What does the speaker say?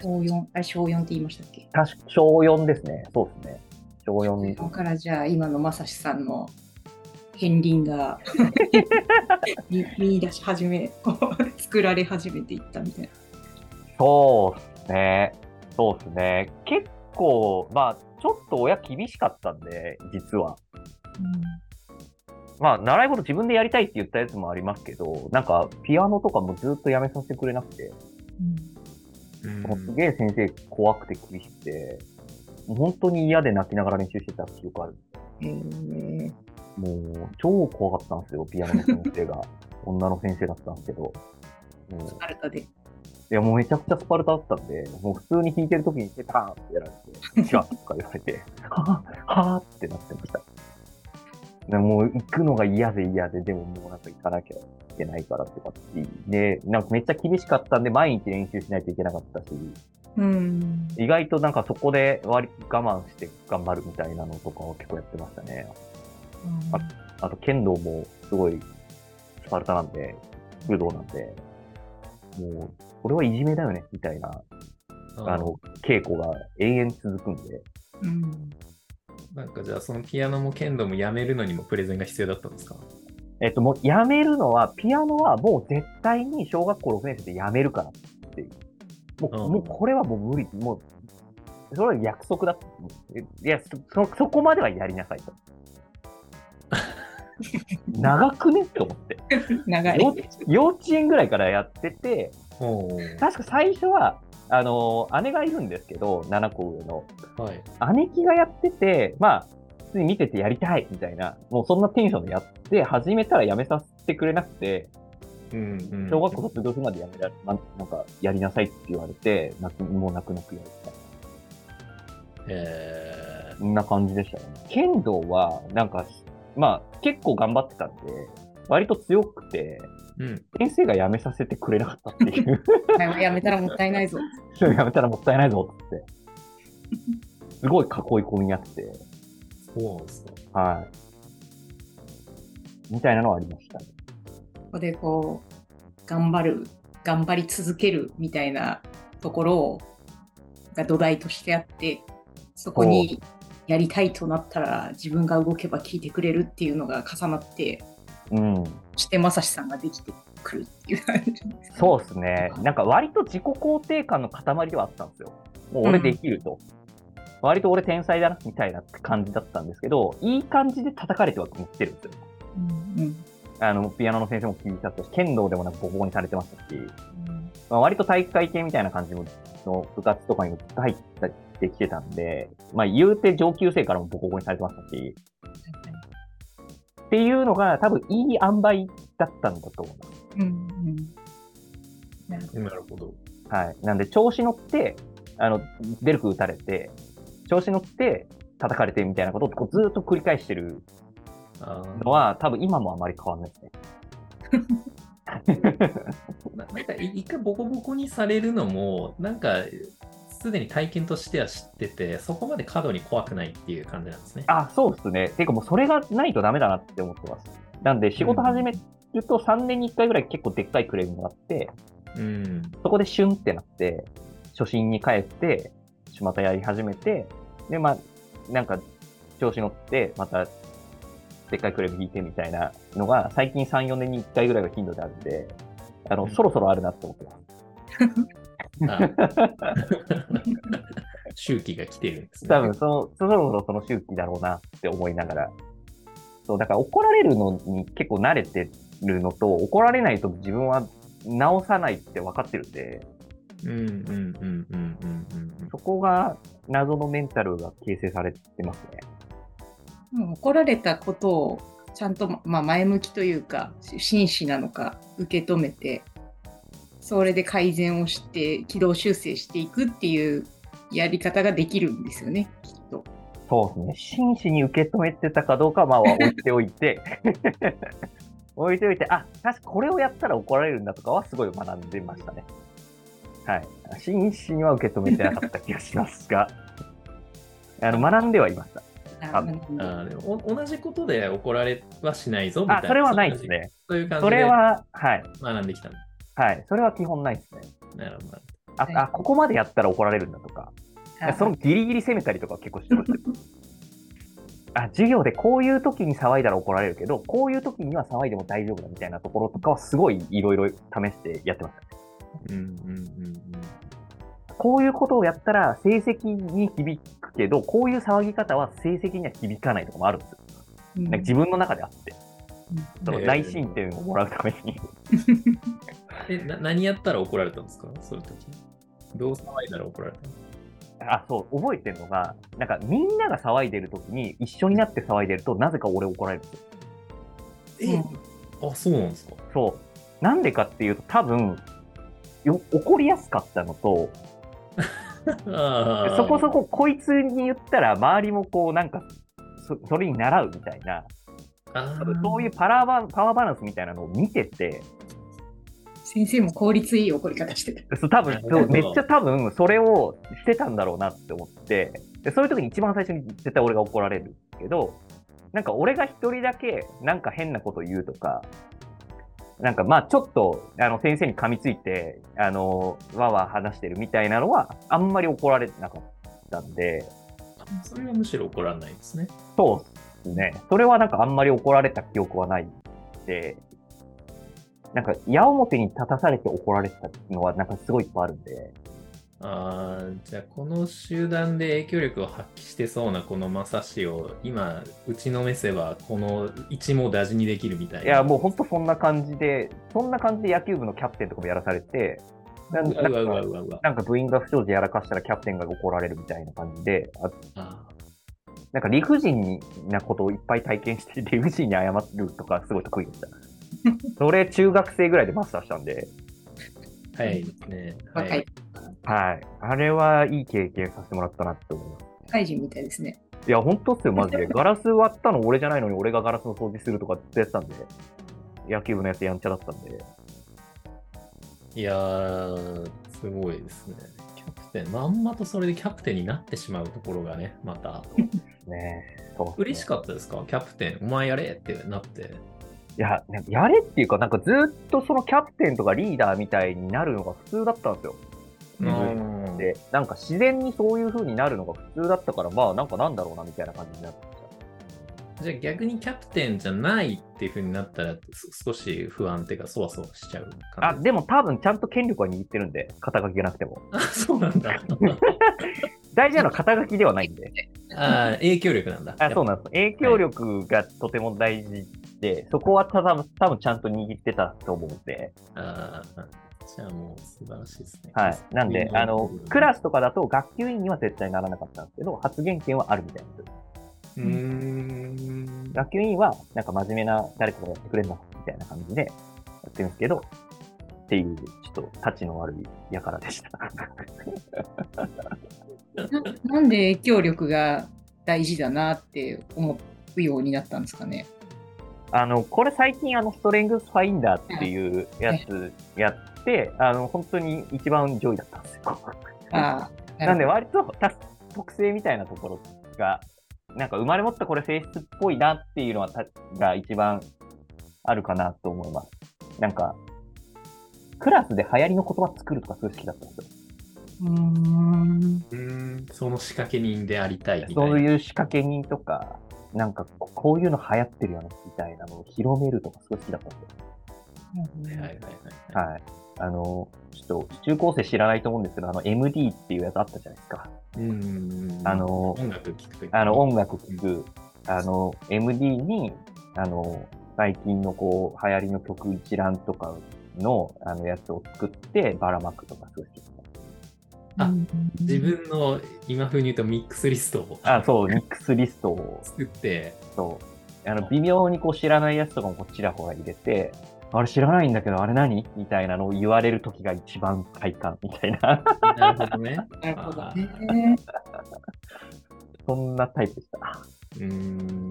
小4、あれ小4って言いましたっけ？小4ですね。そうですね。小4。そこからじゃあ今のまさしさんの片鱗が 見見出し始め、作られ始めていったみたいな。そうですね。そうですね。結構、まあ、ちょっと親厳しかったんで、実は。まあ、習い事自分でやりたいって言ったやつもありますけど、なんか、ピアノとかもずっとやめさせてくれなくて、すげえ先生怖くて厳しくて、もう本当に嫌で泣きながら練習してた記憶ある。うんへえもう、超怖かったんですよ、ピアノの先生が。女の先生だったんですけど。もうスパルタで。いや、もうめちゃくちゃスパルタだったんで、もう普通に弾いてる時にペターンってやられて、違うとか言われて、はぁ、はぁってなってました。でもう行くのが嫌で嫌で、でももうなんか行かなきゃいけないからとかってで、なんかめっちゃ厳しかったんで、毎日練習しないといけなかったし、うん。意外となんかそこで割り我慢して頑張るみたいなのとかを結構やってましたね。あと剣道もすごいスパルタなんで、武道なんで、もう、これはいじめだよね、みたいな、あの、稽古が永遠続くんで、うん。なんかじゃあそのピアノも剣道もやめるのにもプレゼンが必要だったんですか？えっと、もうやめるのは、ピアノはもう絶対に小学校6年生でやめるからっていう。もう、うんもうこれはもう無理。もう、それは約束だ。いや、そ、そそこまではやりなさいと。長くね？って思って。長い。よ幼稚園ぐらいからやってて、お確か最初は、あの姉がいるんですけど、7個上の。はい。姉貴がやってて、まあ、普通に見ててやりたいみたいな、もうそんなテンションでやって、始めたらやめさせてくれなくて、うんうん、小学校卒業するまでやめられ、なんなんか、やりなさいって言われて、泣くもう泣く泣くやるみたいな。えそんな感じでしたね。剣道は、なんか、まあ、結構頑張ってたんで、割と強くて、ー、うん。先生が辞めさせてくれなかったっていう。やめたらもったいないぞ。辞めたらもったいないぞって。すごい囲い込みやって、そうなんですか。はい。みたいなのはありましたね。ここでこう、頑張る、頑張り続けるみたいなところをが土台としてあって、そこにやりたいとなったら自分が動けば聞いてくれるっていうのが重なって、うん。そしてまさしさんができてくるっていう感じですかねそうですね。なんか割と自己肯定感の塊ではあったんですよ。もう俺できると。割と俺天才だな、みたいな感じだったんですけど、いい感じで叩かれてはきてるんですよ。うんうんあの、ピアノの先生も聞いたし、剣道でもなんかボコボコにされてましたし、まあ、割と体育会系みたいな感じのの部活とかにも入ってきてたんで、まあ言うて上級生からもボコボコにされてましたし、っていうのが多分いい塩梅だったんだと思います。うんうんなるほど。はい。なんで、調子乗って、あの、ベルク打たれて、調子乗って叩かれてみたいなことをこうずーっと繰り返してるあのは、多分今もあまり変わんないですね。ー ななんかい一回ボコボコにされるのも、なんかすでに体験としては知ってて、そこまで過度に怖くないっていう感じなんですね。あ、そうですね。ていうかもうそれがないとダメだなって思ってます。なんで、仕事始めると3年に1回ぐらい結構でっかいクレームがあって、うん。そこでシュンってなって、初心に帰って、またやり始めて、で、まあ、なんか、調子乗って、また、でっかいクレーム引いてみたいなのが、最近3、4年に1回ぐらいが頻度であるんで、あの、うんそろそろあるなって思ってます。あ 周期が来てるんですね。多分その、そろそろその周期だろうなって思いながら。そう、だから怒られるのに結構慣れてるのと、怒られないと自分は直さないって分かってるんで、うんうんうんうんうんうんそこが謎のメンタルが形成されてますね。うん怒られたことをちゃんと、まあ、前向きというか真摯なのか受け止めてそれで改善をして軌道修正していくっていうやり方ができるんですよねきっと。そうですね。真摯に受け止めてたかどうかはまあ置いておいて、置いておいて、あ、確かこれをやったら怒られるんだとかはすごい学んでましたね。はい。真摯には受け止めてなかった気がしますが、あの、学んではいました。あでもお同じことで怒られはしないぞみたいな。あ、それはないですね。そういう感じそれでは、はい。学んできたの。はい。それは基本ないですね。なるほど。あ、はいあ、ここまでやったら怒られるんだとか、そのギリギリ攻めたりとか結構してましたよ。あ、授業でこういう時に騒いだら怒られるけど、こういう時には騒いでも大丈夫だみたいなところとかはすごいいろいろ試してやってました。うんうんうんこういうことをやったら成績に響くけど、こういう騒ぎ方は成績には響かないとかもあるんですよ。うんなんか自分の中であって、そのえー内申点をもらうために。えな何やったら怒られたんですか？そういう時。どう騒いだら怒られたの？あ、そう、覚えてるのが、なんかみんなが騒いでる時に一緒になって騒いでると、なぜか俺怒られるんですよ。うんあ、そうなんですか？そう。なんでかっていうと、多分、よ怒りやすかったのと、そこそここいつに言ったら周りもこうなんかそそれに習うみたいな、そういうパラバパワーバランスみたいなのを見てて、先生も効率いい怒り方してた。そう多分 そうめっちゃ多分それをしてたんだろうなって思って、でそういう時に一番最初に絶対俺が怒られるけど、なんか俺が一人だけなんか変なこと言うとか、なんかまあちょっとあの先生に噛みついて、あの、わーわー話してるみたいなのはあんまり怒られてなかったんで、それはむしろ怒らないですね。そうですね。それはなんかあんまり怒られた記憶はないんで、なんか矢面に立たされて怒られてたのはなんかすごいいっぱいあるんで、ああ、じゃあこの集団で影響力を発揮してそうなこのマサシを今打ちのめせばこの一網打尽にできるみたいな。いやもうほんとそんな感じで、そんな感じで野球部のキャプテンとかもやらされて、なうわうわうわなんか。なんか部員が不祥事やらかしたらキャプテンが怒られるみたいな感じで、ああなんか理不尽なことをいっぱい体験して理不尽に謝るとかすごい得意でした。それ中学生ぐらいでマスターしたんで、ーはいね。は若いい。はい。あれはいい経験させてもらったなって思います。怪人みたいですね。いや、本当っすよ、マジで。ガラス割ったの俺じゃないのに俺がガラスの掃除するとかずっとやってたんで、野球部のやつやんちゃだったんで。いやー、すごいですね。キャプテン、まんまとそれでキャプテンになってしまうところがね、また。ねえそうね嬉しかったですか？キャプテン、お前やれってなって。いや、ねやれっていうか、なんかずっとそのキャプテンとかリーダーみたいになるのが普通だったんですよ。うんで、なんか自然にそういう風になるのが普通だったから、まあなんかなんだろうなみたいな感じになってました。じゃあ逆にキャプテンじゃないっていう風になったらす少し不安っていうかそわそわしちゃうあ、感じでも多分ちゃんと権力は握ってるんで、肩書きがなくても。あそうなんだ 大事なのは肩書きではないんで。あー影響力なんだあそうなんです。影響力がとても大事で、そこはただ多分ちゃんと握ってたと思うんで。あーじゃあもう素晴らしいですねはい。なんで、あの、クラスとかだと学級委員には絶対ならなかったんですけど、発言権はあるみたいなんです。うーん学級委員は、なんか真面目な誰かがやってくれるのみたいな感じでやってるんですけど、っていう、ちょっと、タチの悪い輩でした。な なんで影響力が大事だなって思うようになったんですかね。あの、これ最近、あの、ストレングスファインダーっていうやつやって、あの、本当に一番上位だったんですよ。ああ、なんで、る割とた特性みたいなところが、なんか生まれ持ったこれ性質っぽいなっていうのはたが一番あるかなと思います。なんか、クラスで流行りの言葉作るとかすごい好きだったんですよ。うーん。うーんその仕掛け人でありたいみたいなそういう仕掛け人とか、なんかここういうの流行ってるよねみたいなのを広めるとかすごい好きだったんですよ。はいはいはいはい。はい。あの、ちょっと中高生知らないと思うんですけど、あの MD っていうやつあったじゃないですか。うんあの音楽聴くあの音楽聴く、あの MD に、あの、最近のこう流行りの曲一覧とかのあのやつを作ってばらまくとかすごい好きですね。あうん自分の今風に言うとミックスリストを。あ、そう、ミックスリストを。作って、そう。あの、微妙にこう知らないやつとかもこうちらほら入れて、あれ知らないんだけど、あれ何？みたいなのを言われる時が一番快感みたいな、なるほどね。なるほど。そんなタイプでした。うーん